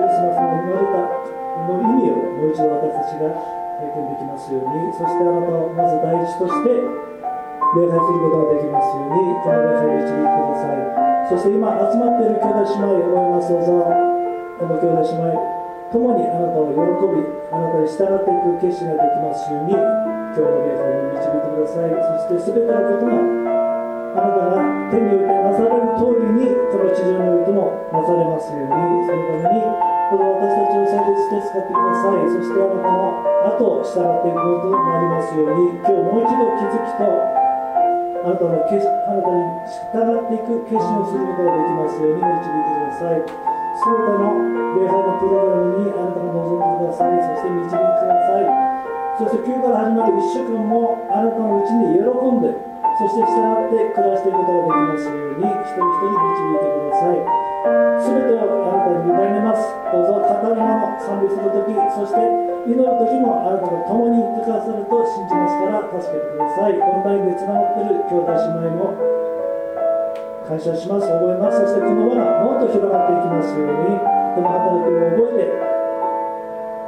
リスマスの生まれたの意味をもう一度私たちが体験できますようにそしてあなたをまず第一として礼拝することができますようにこの礼拝を導いてください。そして今集まっている兄弟姉妹思いますどうぞこの兄弟姉妹共にあなたを喜びあなたに従っていく決心ができますように今日の礼拝に導いてください。そして全てのことがあなたが手においてなされる通りにこの地上においてもなされますようにそのためにこの私たちを祭列して使ってください。そしてあなたの後を従っていくことになりますように今日もう一度気づきとあなたの決あなたに従っていく決心をすることができますように導いてください。全ての礼拝のプログラムにあなたが望んでください。そして導いてください。そして今日から始まる1週間もあなたのうちに喜んでそして従って暮らしていくことができますように一人一人導いてください。全てをあなたに委ねますどうぞ語るもの賛美する時そして祈る時もあなたが共にいてくださると信じますから助けてくださいオンラインでつながっている兄弟姉妹も感謝します覚えますそしてこの輪がもっと広がっていきますようにこの働きを覚えて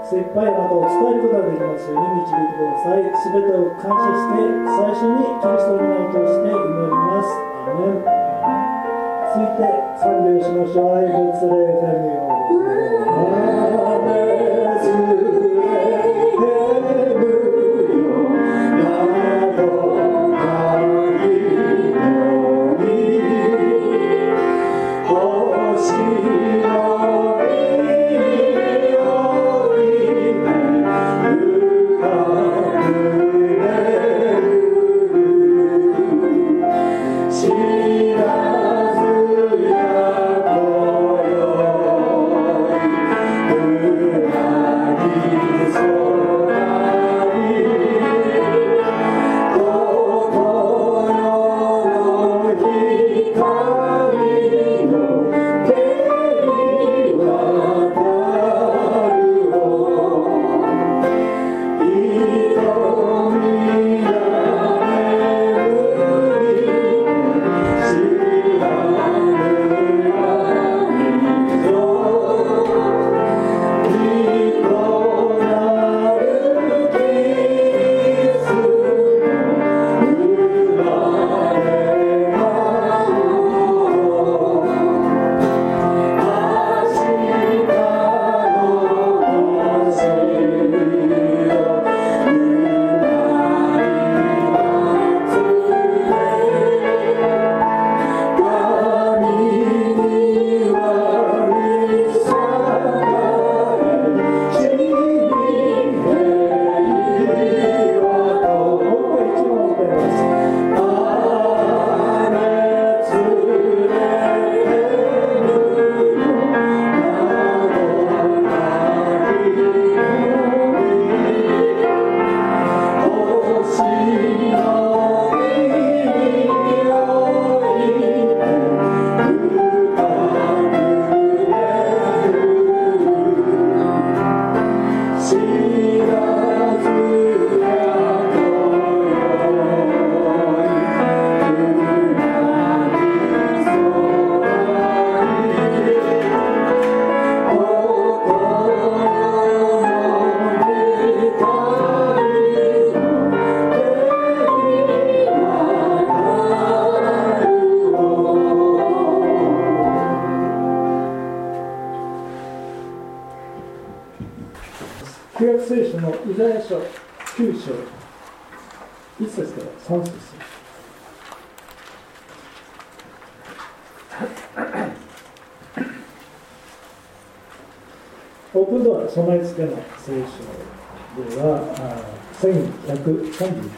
精一杯あなたを伝えることができますように導いてください全てを感謝して最初にキリストの皆を通して祈りますアメンいて賛美をしましょう。愛物霊神備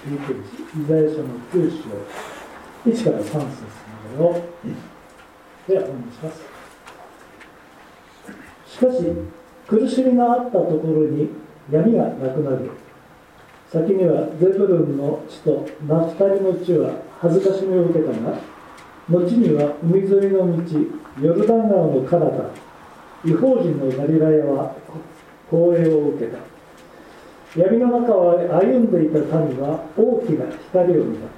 19節、イザヤ書の9章、1から3節までを、ではお願いします。しかし、苦しみがあったところに闇がなくなる。先にはゼブルンの地とナフタリの地は恥ずかしみを受けたが、後には海沿いの道、ヨルダン川の彼方、違法人のガリラヤは光栄を受けた。闇の中を歩んでいた民は大きな光を見た。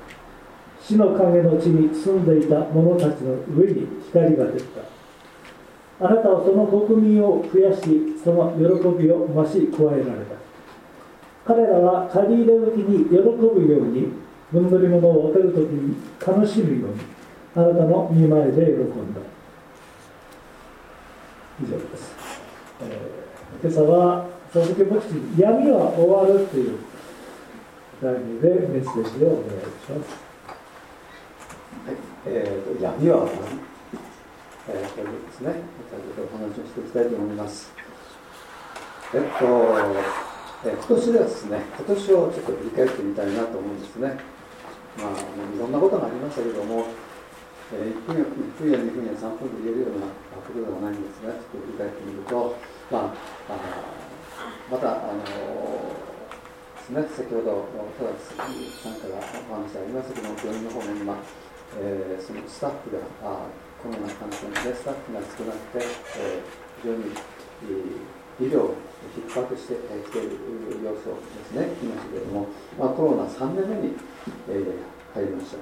死の影の地に住んでいた者たちの上に光が出た。あなたはその国民を増やしその喜びを増し加えられた。彼らは借り入れ時に喜ぶように分取り物を分ける時に楽しむようにあなたの見前で喜んだ。以上です、えー、今朝は佐々木牧師闇は終わるという題名でメッセージをお願いします。はい、えーと、闇は終わるえー、これですね、先ほどお話をしていきたいと思います。えっと、えー、今年ですね、今年をちょっと振り返ってみたいなと思うんですね。まあ、いろんなことがありましたけども、えー、1分や1分や2分や3分で言えるようなことではないんですが、ちょっと振り返ってみると、まあ、あまた、あのですね、先ほど、田崎さんからお話ありましたけども、病院の方面に、まあえー、そのスタッフが、あコロナ感染でスタッフが少なくて、えー、非常に、えー、医療逼迫してきている様子をですね、聞きましたけれども、まあ、コロナ3年目に、えー、入りました。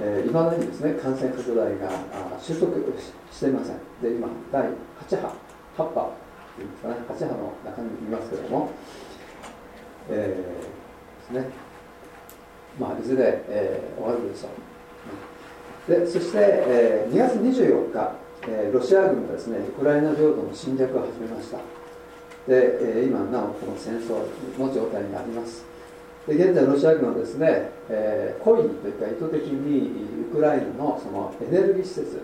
えー、今だにですね、感染拡大があ収束していません。で、今、第8波、8波というんですかね、8波の中にいますけれども、えー、ですね、まあ、いずれ、えー、終わるでしょう。でそして、えー、2月24日、えー、ロシア軍がですねウクライナ領土の侵略を始めました。で、えー、今なおこの戦争の状態にあります。で現在ロシア軍はですね、えー、故意というか意図的にウクライナのそのエネルギー施設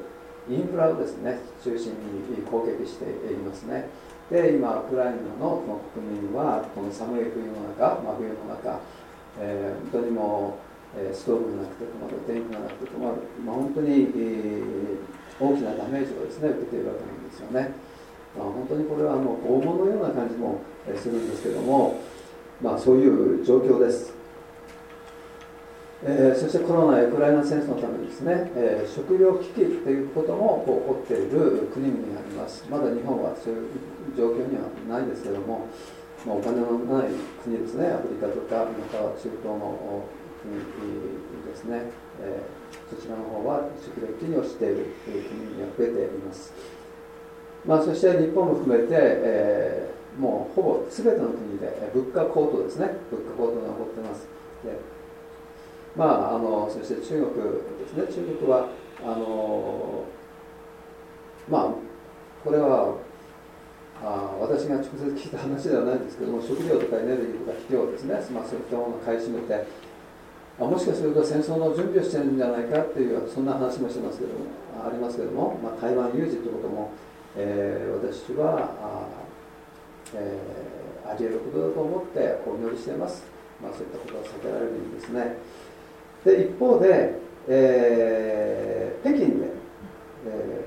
インフラをですね中心に攻撃していますね。で今ウクライナの国民はこの寒い冬の中、真冬の中、えー、本当にもうえストーブがなくて困る電気がなくて困る、まあ、本当に、えー、大きなダメージをですね受けているわけなんですよね、まあ、本当にこれはもう拷問のような感じもするんですけども、まあ、そういう状況です、えー、そしてコロナやウクライナ戦争のためにですね、えー、食糧危機ということもこう起こっている国々がありますまだ日本はそういう状況にはないですけども、まあ、お金のない国ですねアフリカとかまたは中東の国ですね、えー、そちらの方は食料危機に落ちている国々が増えています。まあ、そして日本も含めて、えー、もうほぼ全ての国で物価高騰ですね、物価高騰が起こっています。でまあ、あのそして中国ですね、中国は、あのまあ、これはあ私が直接聞いた話ではないんですけども、食料とかエネルギーとか肥料ですね、まあ、そういったものを買い占めて、あ、もしかすると戦争の準備をしてるんじゃないかっていうそんな話もしてますけどもありますけども、まあ、台湾有事ということも、えー、私はあ、えー、あり得ることだと思ってお祈りしています、まあ、そういったことは避けられるんですね。で一方で、えー、北京で、え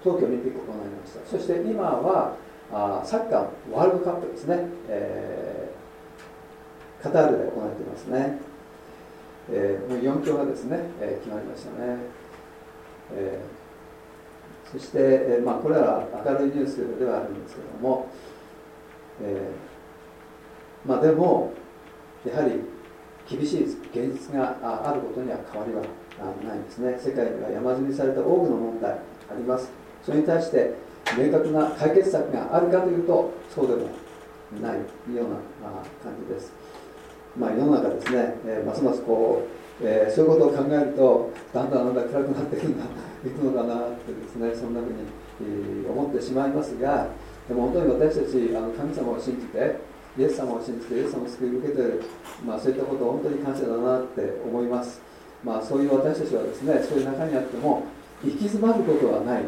ー、冬季オリンピックを行いました。そして今はあサッカーワールドカップですね、えーカタールで行われていますね、えー、もう4強がですね、えー、決まりましたね、えー、そして、えーまあ、これは明るいニュースではあるんですけれども、えーまあ、でもやはり厳しい現実があることには変わりはないんですね。世界には山積みされた多くの問題あります。それに対して明確な解決策があるかというとそうでもないような感じです。まあ、世の中ですね、えー、ますますこう、えー、そういうことを考えるとだんだんだんだん暗くなっていくんだいくのかなってですねそんなふうに、えー、思ってしまいますがでも本当に私たちあの神様を信じてイエス様を信じてイエス様を救い受けている、まあ、そういったことを本当に感謝だなって思います、まあ、そういう私たちはですねそういう中にあっても行き詰まることはない。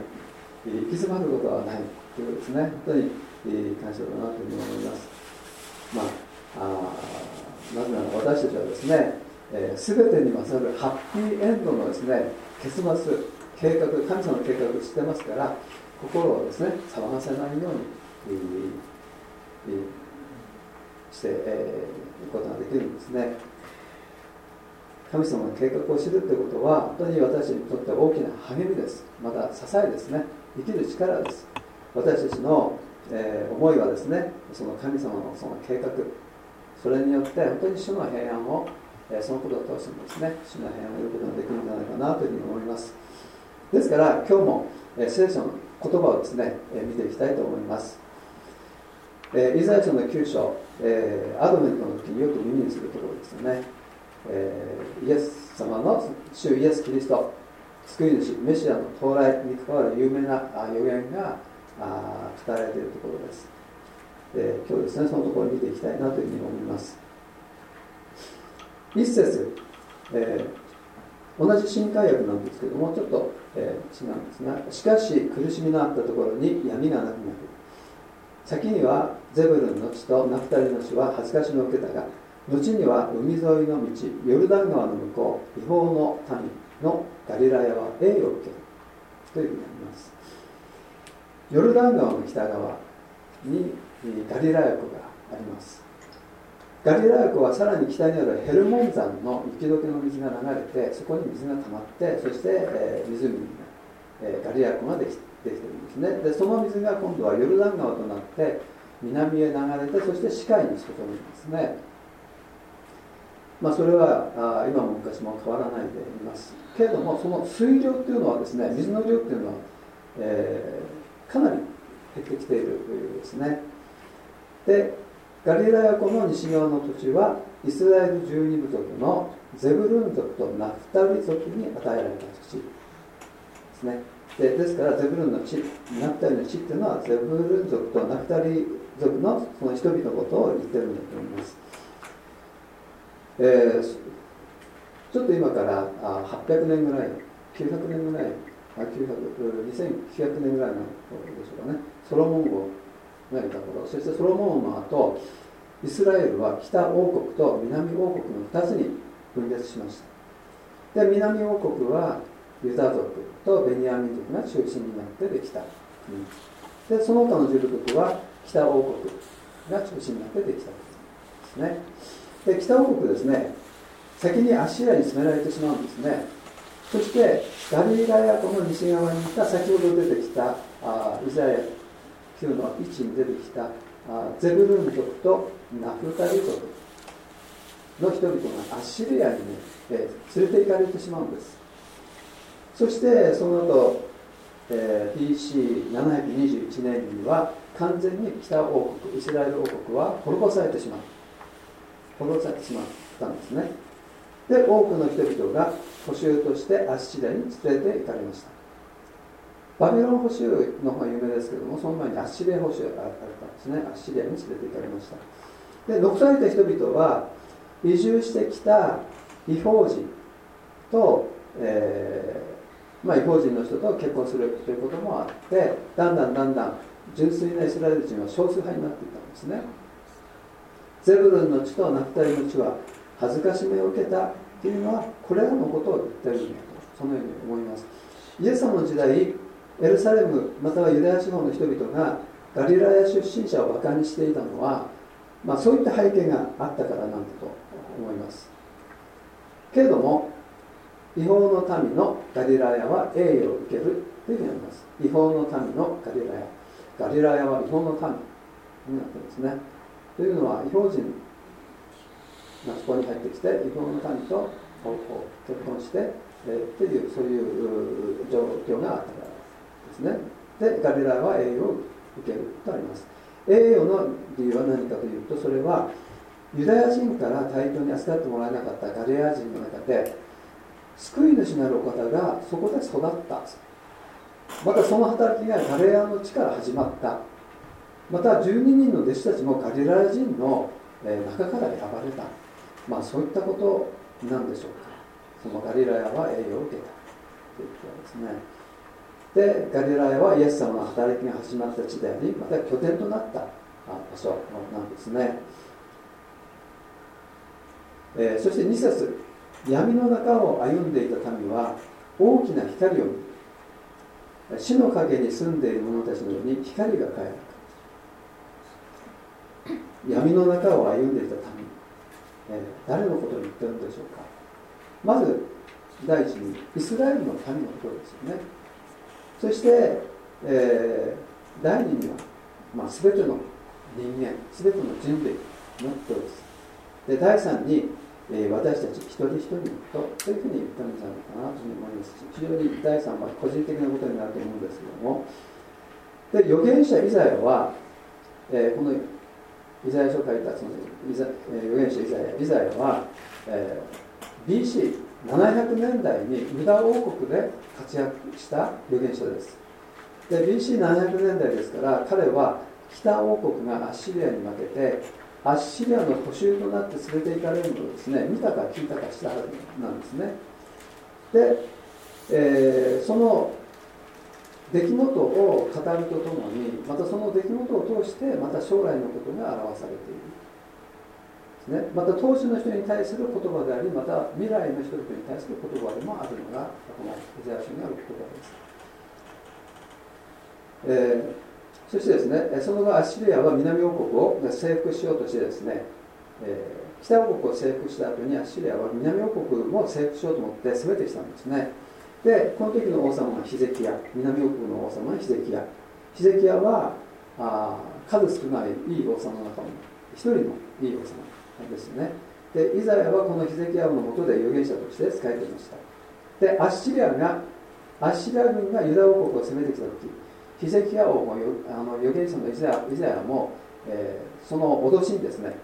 行き詰まることはないということですね。本当に感謝だなというふうに思います。まああなぜなら私たちはですね、えー、全てに勝るハッピーエンドのですね結末計画神様の計画を知ってますから心をですね騒がせないように、えー、して、えー、いくことができるんですね。神様の計画を知るということは本当に私にとって大きな励みです。また支えですね。生きる力です。私たちの、えー、思いはですねその神様のその計画それによって本当に主の平安を、えそのことを通してもですね主の平安を得ることができるんじゃないかなというふうに思います。ですから今日も、え聖書の言葉をですね、え見ていきたいと思います、えイザヤ書の9章、えアドベントの時によく耳にするところですよね、えイエス様の主イエス・キリスト救い主メシアの到来に関わる有名な予言が語られているところです、え今日ですねそのところを見ていきたいなというふうに思います。一節、えー、同じ新海訳なんですけどもちょっと、えー、違うんですがしかし苦しみのあったところに闇がなくなる。先にはゼブルンの地とナフタリの地は恥ずかしみを受けたが後には海沿いの道ヨルダン川の向こう違法の民のガリラヤは栄を受けるというふうになります。ヨルダン川の北側にガリラヤ湖があります。ガリラヤ湖はさらに北にあるヘルモン山の雪解けの水が流れてそこに水が溜まってそして、湖が、えー、ガリラヤ湖ができできてるんですね。でその水が今度はヨルダン川となって南へ流れてそして視界に注ぐんですね。まあ、それはあ今も昔も変わらないでいます。けれどもその水量っていうのはですね水の量っていうのは、えー、かなり減ってきているというですね。でガリラヤ湖の西側の土地はイスラエル十二部族のゼブルン族とナフタリ族に与えられた土地ですね。でですからゼブルンの地ナフタリの地っていうのはゼブルン族とナフタリ族のその人々のことを言ってるんだと思います、えー、ちょっと今からあ800年ぐらい900年ぐらいあ900 2900年ぐらいのでしょうかね。ソロモン王がいた頃。そしてソロモンの後イスラエルは北王国と南王国の2つに分裂しました。で南王国はユダ族とベニヤミン族が中心になってできた。国でその他のジュル族は北王国が中心になってできた。ですね。で北王国ですね。先にアッシリアに攻められてしまうんですね。そしてガリラヤ湖の西側にいた先ほど出てきたあイザヤ9の位置に出てきたあゼブルン族とナフタリ族の人々がアッシリアにね、え、連れて行かれてしまうんです。そしてその後、えー、BC721 年には完全に北王国イスラエル王国は滅ぼされてしまう滅ぼされてしまったんですね。で多くの人々が補修としてアッシリアに連れて行かれました。バビロン捕囚の方が有名ですけどもその前にアッシリア捕囚があったんですね。アッシリアに連れて行かれました。で残された人々は移住してきた違法人と、えーまあ、違法人の人と結婚するということもあってだんだんだんだん純粋なイスラエル人は少数派になっていたんですね。ゼブルンの地とナフタリの地は恥ずかしめを受けたというのはこれらのことを言っているんだとそのように思います。イエス様の時代エルサレムまたはユダヤ地方の人々がガリラヤ出身者を馬鹿にしていたのは、まあ、そういった背景があったからなんだと思います。けれども違法の民のガリラヤは栄誉を受けるというふうになります。違法の民のガリラヤ。ガリラヤは違法の民になってますね。というのは違法人がそこに入ってきて違法の民と結婚して、えー、っていうそういう状況があったからですね。でガリラヤは栄誉を受けるとあります。栄誉の理由は何かというとそれはユダヤ人から対等に扱ってもらえなかったガリラヤ人の中で救い主なるお方がそこで育った。またその働きがガリラヤの地から始まった。また12人の弟子たちもガリラヤ人の中から選ばれた。まあそういったことなんでしょうか。そのガリラヤは栄誉を受けた。ということですね。でガリラヤはイエス様の働きが始まった地でありまた拠点となった場所なんですね、えー、そして2節闇の中を歩んでいた民は大きな光を見る死の陰に住んでいる者たちのように光が輝く。闇の中を歩んでいた民、え、誰のことを言ってるんでしょうか。まず第一にイスラエルの民のことですよね。そして、えー、第二には、まあ、全ての人間全ての人類のことです。で第三にえー、私たち一人一人とそういうふうに言ったんじゃないかなというふうに思いますし非常に第3は個人的なことになると思うんですけども。で預言者イザヤは、えー、このイザヤ書を書いたそのイザ、えー、預言者イザヤイザヤは、えー、BC700 年代にユダ王国で活躍した預言者です。で BC700 年代ですから彼は北王国がアッシリアに負けてアッシリアの補修となって連れて行かれるのをですね見たか聞いたかしたはずなんですね。で、えー、その出来事を語るとともにまたその出来事を通してまた将来のことが表されている。ね、また当時の人に対する言葉でありまた未来の人々に対する言葉でもあるのがこのイザヤ書にある言葉です、えーそしてですねその後アッシリアは南王国を征服しようとしてですね、えー、北王国を征服した後にアッシリアは南王国も征服しようと思って攻めてきたんですね。でこの時の王様がヒゼキヤ南王国の王様がヒゼキヤ。ヒゼキヤはあ数少ないいい王様の中の一人のいい王様ですよね。でイザヤはこのヒゼキヤのもとで預言者として仕えていました。でアッシリアがアッシリア軍がユダ王国を攻めてきた時ヒゼキヤ王もあの預言者のイザヤイザヤも、えー、その脅しにですね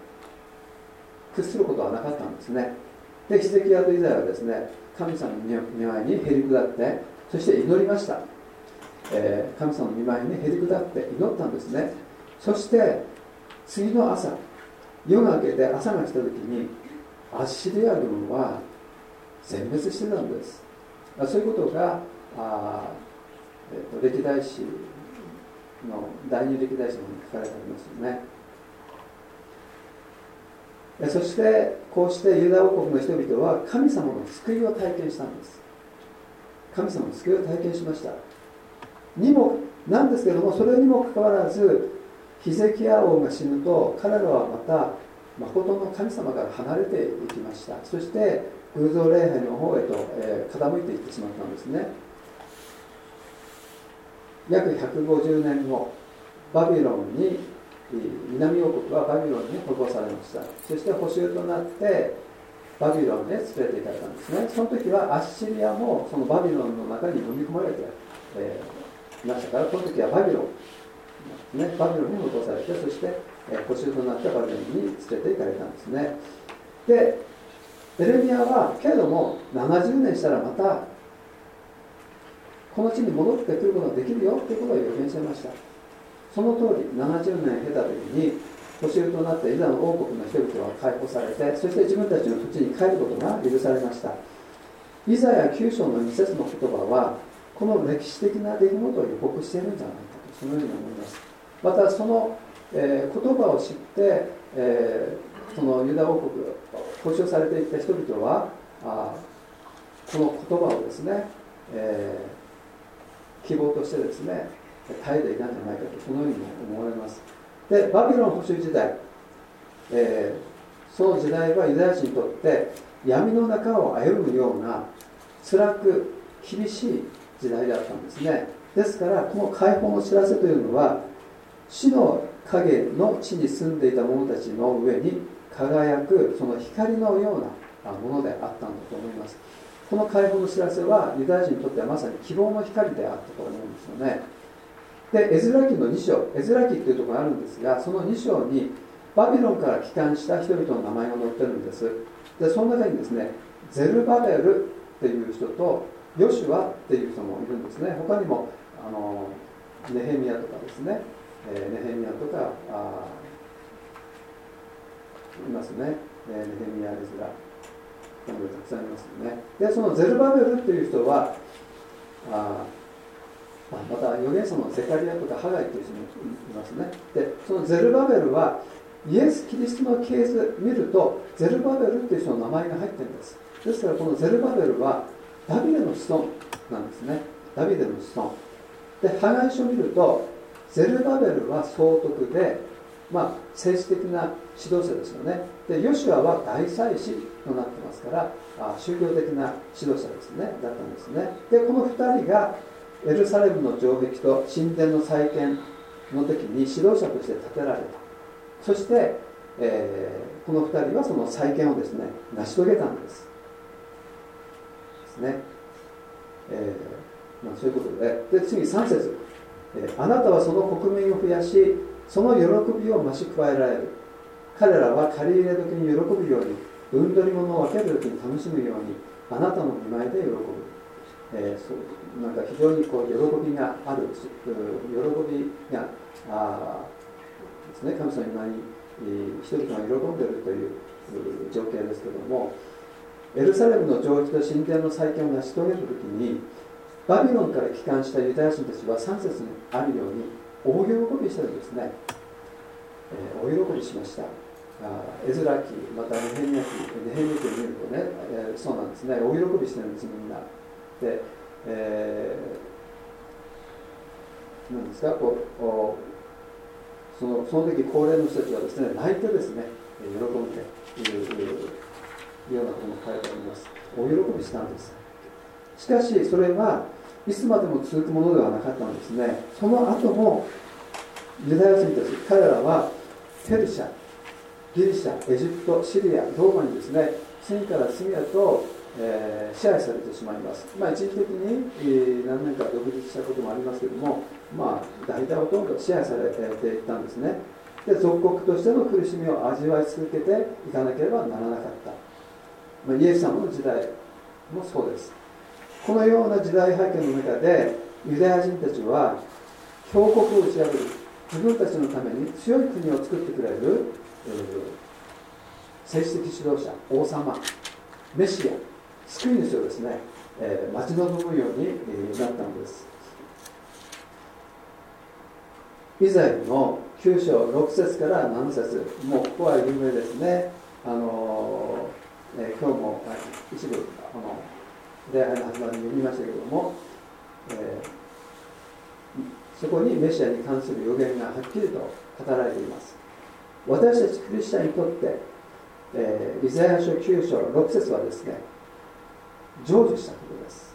屈することはなかったんですね。でヒゼキヤとイザヤはですね神様の見舞いにへり下ってそして祈りました、えー、神様の見舞いにへり下って祈ったんですね。そして次の朝夜が明けて朝が来た時にアッシリア軍は全滅してたんです。そういうことがあえーと、歴代史の第二歴代史の方に書かれてありますよね。そしてこうしてユダ王国の人々は神様の救いを体験したんです。神様の救いを体験しました。にもなんですけどもそれにもかかわらずヒゼキヤ王が死ぬと彼らはまた誠の神様から離れていきました。そして偶像礼拝の方へと、え、傾いていってしまったんですね。約150年後バビロンに南王国はバビロンに保護されました。そして補修となってバビロンで連れて行かれたんですね。その時はアッシリアもそのバビロンの中に飲み込まれて、えー、いましたからこの時はバビロン、ね、バビロンに保護されてそして、えー、補修となってバビロンに連れて行かれたんですね。でエレミアはけれども70年したらまたこの地に戻ってくることができるよということを予言していました。その通り70年経た時に年寄りとなってイザの王国の人々は解放されてそして自分たちの土地に帰ることが許されました。イザヤ9章の2節の言葉はこの歴史的な出来事を予告しているんじゃないかとそのように思います。またその、えー、言葉を知って、えー、そのユダ王国保証されていった人々はあこの言葉をですね、えー希望としてですね耐えていたんじゃないかとそのようにも思われます。でバビロン保守時代、えー、その時代はユダヤ人にとって闇の中を歩むような辛く厳しい時代であったんですね。ですからこの解放の知らせというのは死の影の地に住んでいた者たちの上に輝くその光のようなものであったんだと思います。この解放の知らせはユダヤ人にとってはまさに希望の光であったと思うんですよね。でエズラ記の2章エズラ記っていうところがあるんですがその2章にバビロンから帰還した人々の名前が載ってるんです。でその中にですねゼルバベルっていう人とヨシュアっていう人もいるんですね。他にもあのネヘミヤとかですね、えー、ネヘミヤとかあいますね、えー、ネヘミヤですが。たくさんありますよね。でそのゼルバベルっていう人はあまた預言者のゼカリアとかハガイという人もいますね。でそのゼルバベルはイエス・キリストのケース見るとゼルバベルっていう人の名前が入ってるんです。ですからこのゼルバベルはダビデの子孫なんですね。ダビデの子孫。でハガイ書を見るとゼルバベルは総督でまあ、政治的な指導者ですよね。でヨシュアは大祭司となってますからあ宗教的な指導者ですね。だったんですね。でこの2人がエルサレムの城壁と神殿の再建の時に指導者として立てられた。そしてえー、この2人はその再建をですね成し遂げたんです。ですね、えーまあ、そういうことで。で次3節、えー、あなたはその国民を増やしその喜びを増し加えられる。彼らは借り入れ時に喜ぶように分取り物を分ける時に楽しむようにあなたの見舞いで喜ぶ、えー、そうなんか非常にこう喜びがある喜びがあですね。神様の前に人々が喜んでいるという情景ですけどもエルサレムの上域と神殿の再建を成し遂げた時にバビロンから帰還したユダヤ人たちは3節にあるように大喜びしてるんですね、えー、大喜びしました。エズラ記またネヘミヤ記ネヘミヤ記を見るとね、えー、そうなんですね。大喜びしてるんですみんな。で、えー、なんですかこうそのその時高齢の人たちはですね泣いてですね喜んでいるようなことも書いてあります。大喜びしたんです。しかしそれはいつまでも続くものではなかったんですね。その後もユダヤ人たち彼らはペルシャギリシャエジプトシリアローマにですね次から次へと、えー、支配されてしまいます。まあ一時的に、えー、何年か独立したこともありますけどもまあ大体ほとんど支配されていったんですね。で属国としての苦しみを味わい続けていかなければならなかった。まあ、イエス様の時代もそうです。このような時代背景の中でユダヤ人たちは強国を打ち破る自分たちのために強い国を作ってくれる、えー、政治的指導者王様メシア救い主をですね、えー、待ち望むように、えー、なったんです。イザヤの9章6節から7節もうここは有名ですね。あのーえー、今日も一部この礼拝の始まりに読みましたけれども、えー、そこにメシアに関する予言がはっきりと語られています。私たちクリスチャンにとって、えー、イザヤ書9章6節はですね成就したことです。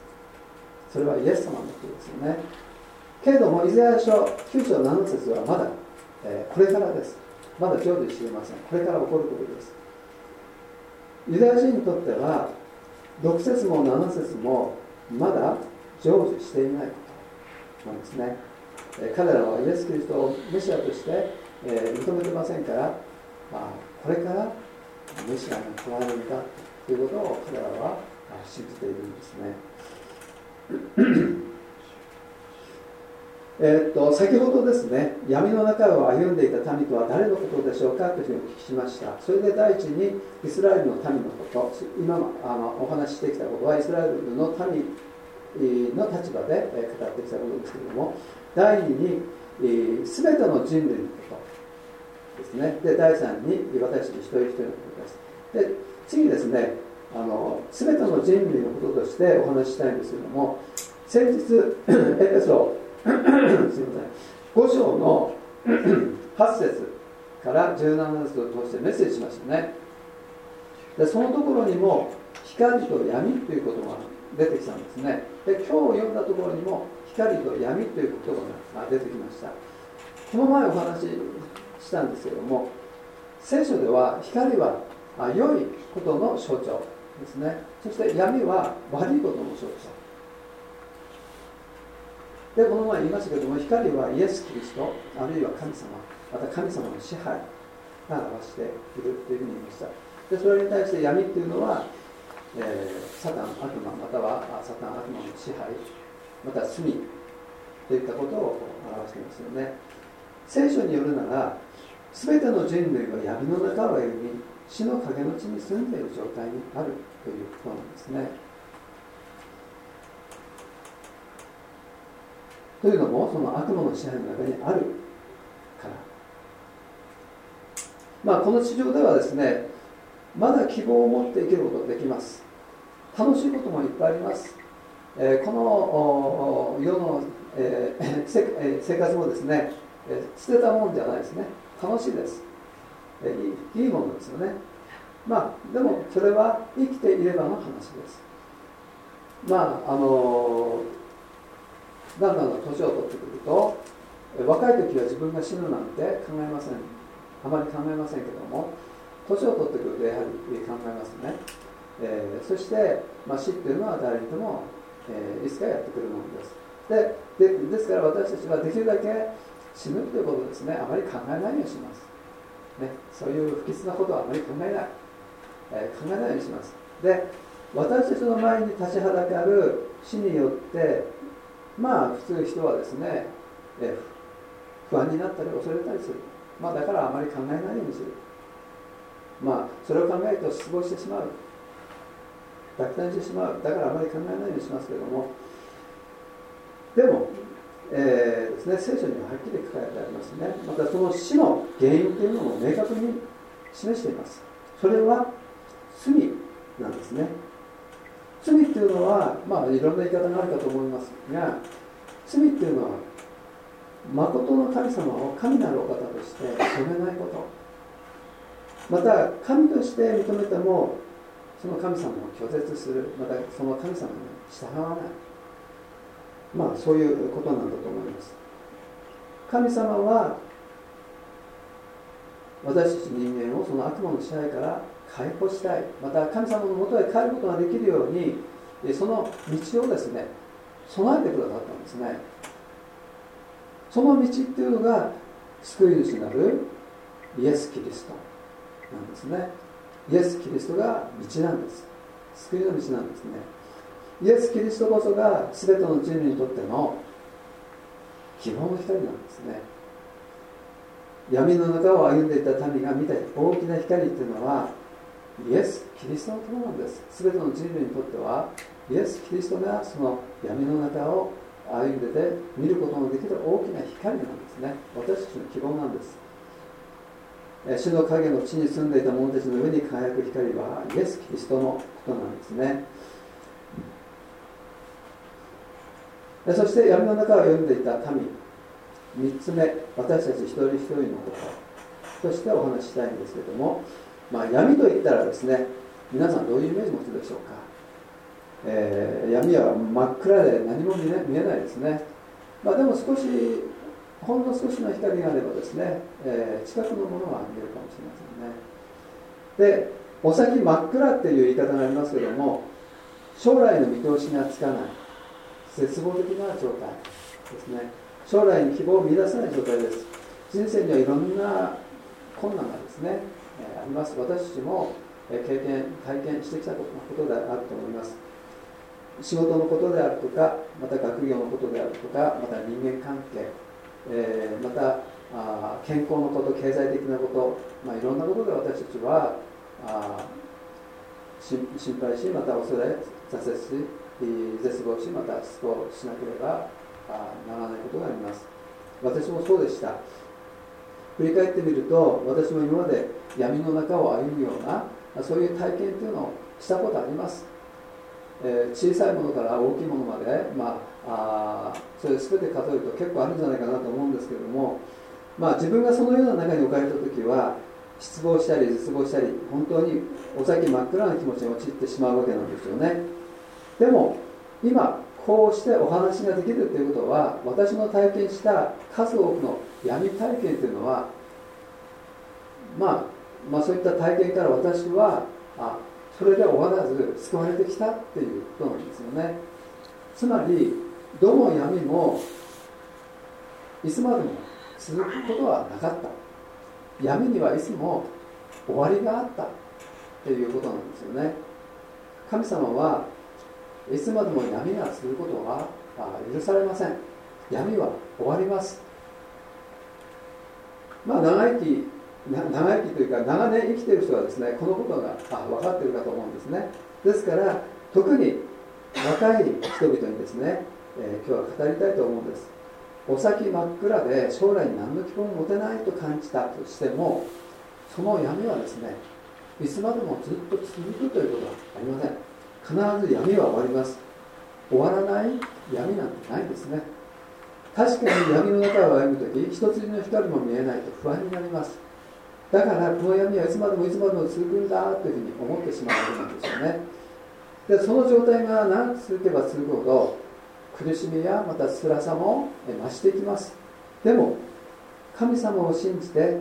それはイエス様のことですよね。けれどもイザヤ書9章7節はまだ、えー、これからです。まだ成就していません。これから起こることです。ユダヤ人にとっては6節も7節もまだ成就していないこと。なんですね。彼らはイエス・キリストをメシアとして、え認めてませんから、まあ、これからメシアが来られるんだということを彼らは信じているんですね。えー、っと先ほどですね闇の中を歩んでいた民とは誰のことでしょうかというふうにお聞きしました。それで第一にイスラエルの民のこと。今あのお話ししてきたことはイスラエルの民の立場で語ってきたことですけれども第二に全ての人類のことですね。で第三に私たち一人一人のことです。で次ですねあの全ての人類のこととしてお話ししたいんですけれども先日 エペソすみません。5章の8節から17節を通してメッセージしましたね。でそのところにも光と闇という言葉が出てきたんですね。で今日読んだところにも光と闇という言葉が出てきました。この前お話ししたんですけども聖書では光は良いことの象徴ですね。そして闇は悪いことの象徴。でこの前言いましたけども光はイエス・キリストあるいは神様また神様の支配が表しているというふうに言いました。でそれに対して闇っていうのは、えー、サタン悪魔またはサタン悪魔の支配また罪といったことを表していますよね。聖書によるなら全ての人類は闇の中を歩み死の影の地に住んでいる状態にあるということなんですね。というのもその悪魔の支配の中にあるから。まあこの地上ではですねまだ希望を持って生きることができます。楽しいこともいっぱいあります、えー、この世の、えー、生活もですね、え、捨てたもんじゃないですね。楽しいです、えー、いいものですよね。まあでもそれは生きていればの話です。まああのーだんだん年を取ってくると若い時は自分が死ぬなんて考えません。あまり考えませんけども年を取ってくるとやはり考えますね、えー、そして、まあ、死っていうのは誰にでも、えー、いつかやってくるものです。ででですから私たちはできるだけ死ぬということですね。あまり考えないようにします、ね、そういう不吉なことはあまり考えない、えー、考えないようにします。で私たちの前に立ちはだかる死によってまあ普通人はですね、え不安になったり恐れたりする、まあ、だからあまり考えないようにする。まあそれを考えると失望してしまう。落胆してしまう。だからあまり考えないようにしますけれども。でも、えーですね、聖書にははっきり書かれてありますね。またその死の原因というのも明確に示しています。それは罪なんですね。罪っていうのは、まあ、いろんな言い方があるかと思いますが罪っていうのは誠の神様を神なるお方として認めないこと。また神として認めてもその神様を拒絶する。またその神様に従わない。まあそういうことなんだと思います。神様は私たち人間をその悪魔の支配から解放したい。また神様のもとへ帰ることができるようにその道をですね備えてくださったんですね。その道っていうのが救い主なるイエス・キリストなんですね。イエス・キリストが道なんです。救いの道なんですね。イエス・キリストこそが全ての人類にとっての希望の光なんですね。闇の中を歩んでいた民が見た大きな光っていうのはイエス・キリストの友なんです全ての人類にとってはイエス・キリストがその闇の中を歩んでて見ることのできる大きな光なんですね。私たちの希望なんです。主の影の地に住んでいた者たちの上に輝く光はイエス・キリストのことなんですね。そして闇の中を読んでいた民。3つ目私たち一人一人のこと。としてお話ししたいんですけども、まあ、闇といったらですね皆さんどういうイメージ持つでしょうか、えー、闇は真っ暗で何も見,、ね、見えないですね、まあ、でも少しほんの少しの光があればですね、えー、近くのものは見えるかもしれませんね。でお先真っ暗っていう言い方がありますけども将来の見通しがつかない絶望的な状態ですね。将来に希望を見出せない状態です。人生にはいろんな困難がですね、えー、あります。私たちも経験体験してきたことであると思います。仕事のことであるとかまた学業のことであるとかまた人間関係、え、またあ健康のこと経済的なこと、まあ、いろんなことで私たちは心配しまた恐れ挫折し絶望しまた失望しなければならないことがあります。私もそうでした。振り返ってみると私も今まで闇の中を歩むようなそういう体験というのをしたことあります、えー、小さいものから大きいものまで、まあ、あそれ全て数えると結構あるんじゃないかなと思うんですけれども、まあ、自分がそのような中に置かれた時は失望したり絶望したり本当にお先真っ暗な気持ちに陥ってしまうわけなんですよね。でも今こうしてお話ができるということは私の体験した数多くの闇体験というのは、まあ、まあそういった体験から私はあそれで終わらず救われてきたっていうことなんですよね。つまりどの闇もいつまでも続くことはなかった。闇にはいつも終わりがあったっていうことなんですよね。神様はいつまでも闇が続くことは許されません。闇は終わります。まあ長生き長生きというか長年生きている人はですねこのことが分かっているかと思うんですね。ですから特に若い人々にですね、えー、今日は語りたいと思うんです。お先真っ暗で将来に何の希望も持てないと感じたとしてもその闇はですねいつまでもずっと続くということはありません。必ず闇は終わります。終わらない闇なんてないですね。確かに闇の中を歩む時一筋の光も見えないと不安になります。だからこの闇はいつまでもいつまでも続くんだというふうに思ってしまうわけなんですよね。でその状態が長く続けば続くほど苦しみやまた辛さも増していきます。でも神様を信じて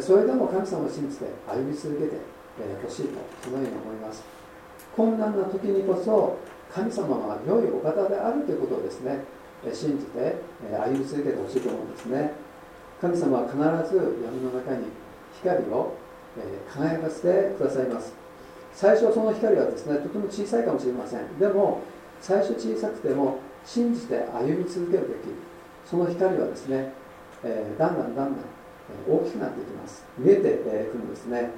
それでも神様を信じて歩み続けてほしいとそのように思います。困難な時にこそ神様は良いお方であるということをですね信じて歩み続けてほしいと思うんですね。神様は必ず闇の中に光を輝かせてくださいます。最初その光はですねとても小さいかもしれません。でも最初小さくても信じて歩み続けるべきその光はですね、えー、だんだんだんだん大きくなっていきます。見えてくるんですね。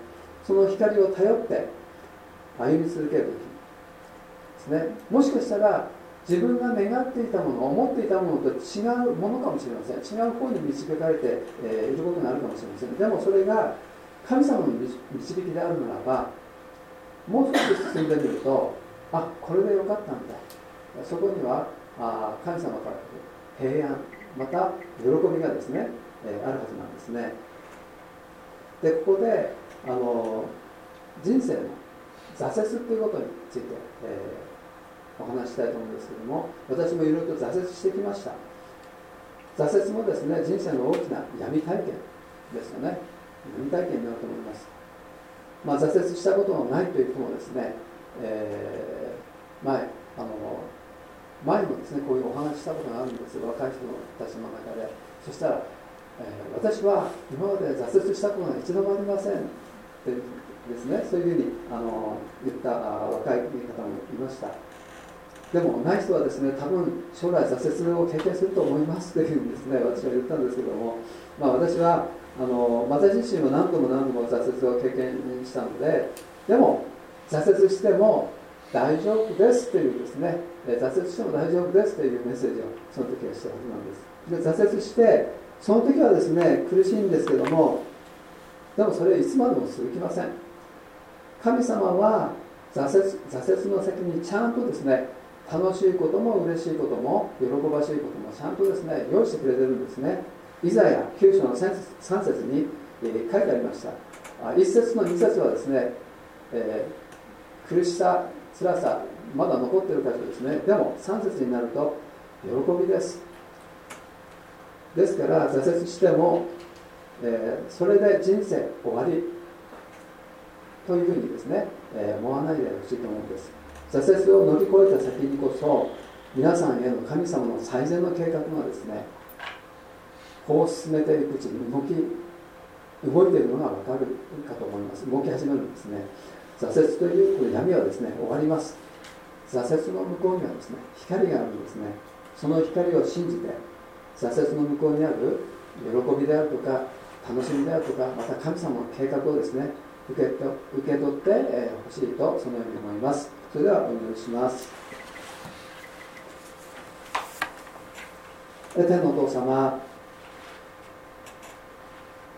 その光を頼って歩み続けるべきですね。もしかしたら自分が願っていたもの思っていたものと違うものかもしれません。違う方に導かれて、え、いることがあるかもしれません。でもそれが神様の導きであるならばもう少し進んでみるとあこれでよかったんだ。そこにはあ神様から平安また喜びがですね、え、あるはずなんですね。でここであの人生の挫折っていうことについて、えー、お話したいと思うんですけども私もいろいろと挫折してきました。挫折もですね人生の大きな闇体験ですよね。闇体験になると思います。まあ、挫折したことのないという人もですね、えー、前あの前もですねこういうお話したことがあるんですよ。若い人たちの中で。そしたら、えー、私は今まで挫折したことが一度もありませんってですね。そういうふうにあの言った若い方もいました。でもない人はですね多分将来挫折を経験すると思いますというふうにですね私は言ったんですけども、まあ、私はあの私自身も何度も何度も挫折を経験したのででも挫折しても大丈夫ですというですね挫折しても大丈夫ですというメッセージをその時はしたはずなんです。で挫折してその時はですね苦しいんですけどもでもそれはいつまでも続きません。神様は挫折挫折の先にちゃんとですね楽しいことも嬉しいことも喜ばしいこともちゃんとですね用意してくれてるんですね。イザヤ9章の3節に、えー、書いてありました。1節の2節はですね、えー、苦しさ辛さまだ残ってる箇所ですね。でも3節になると喜びです。ですから挫折しても、えー、それで人生終わり。というふうにですね、えー、思わないでほしいと思うんです。挫折を乗り越えた先にこそ皆さんへの神様の最善の計画がですねこう進めていくうちに動き動いているのが分かるかと思います。動き始めるんですね。挫折というこれ闇はですね終わります。挫折の向こうにはですね光があるんですね。その光を信じて挫折の向こうにある喜びであるとか楽しみであるとかまた神様の計画をですね受けと受け取ってほ、えー、しいとそのように思います。それではお祈りします。天のお父様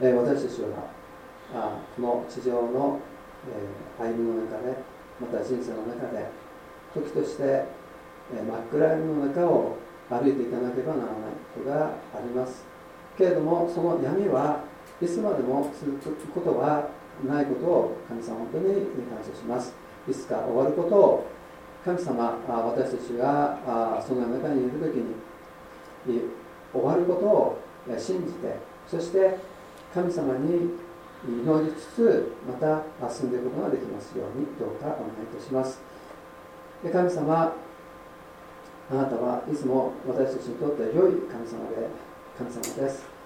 え私たちはあこの地上の、え歩みの中でまた人生の中で時として、え真っ暗闇の中を歩いていかなければならないことがあります。けれどもその闇はいつまでも続くことはないことを神様本当に感謝します。いつか終わることを神様私たちがその中にいる時に終わることを信じてそして神様に祈りつつまた進んでいくことができますようにどうかお願いいたします。で神様あなたはいつも私たちにとって良い神様で神様です。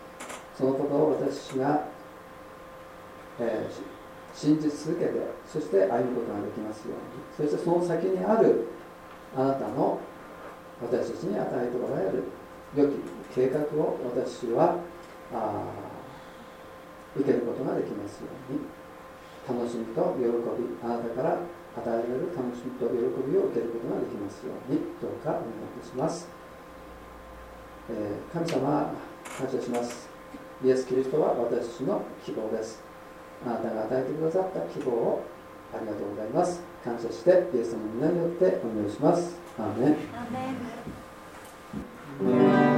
そのことを私が、えー、信じ続けてそして歩むことができますように。そしてその先にあるあなたの私たちに与えておられる良き計画を私はあ受けることができますように。楽しみと喜びあなたから与えられる楽しみと喜びを受けることができますように。どうかお願いいたします、えー、神様感謝します。イエス・キリストは私の希望です。あなたが与えてくださった希望をありがとうございます。感謝してイエス様の皆によってお願いします。アーメン。アーメン「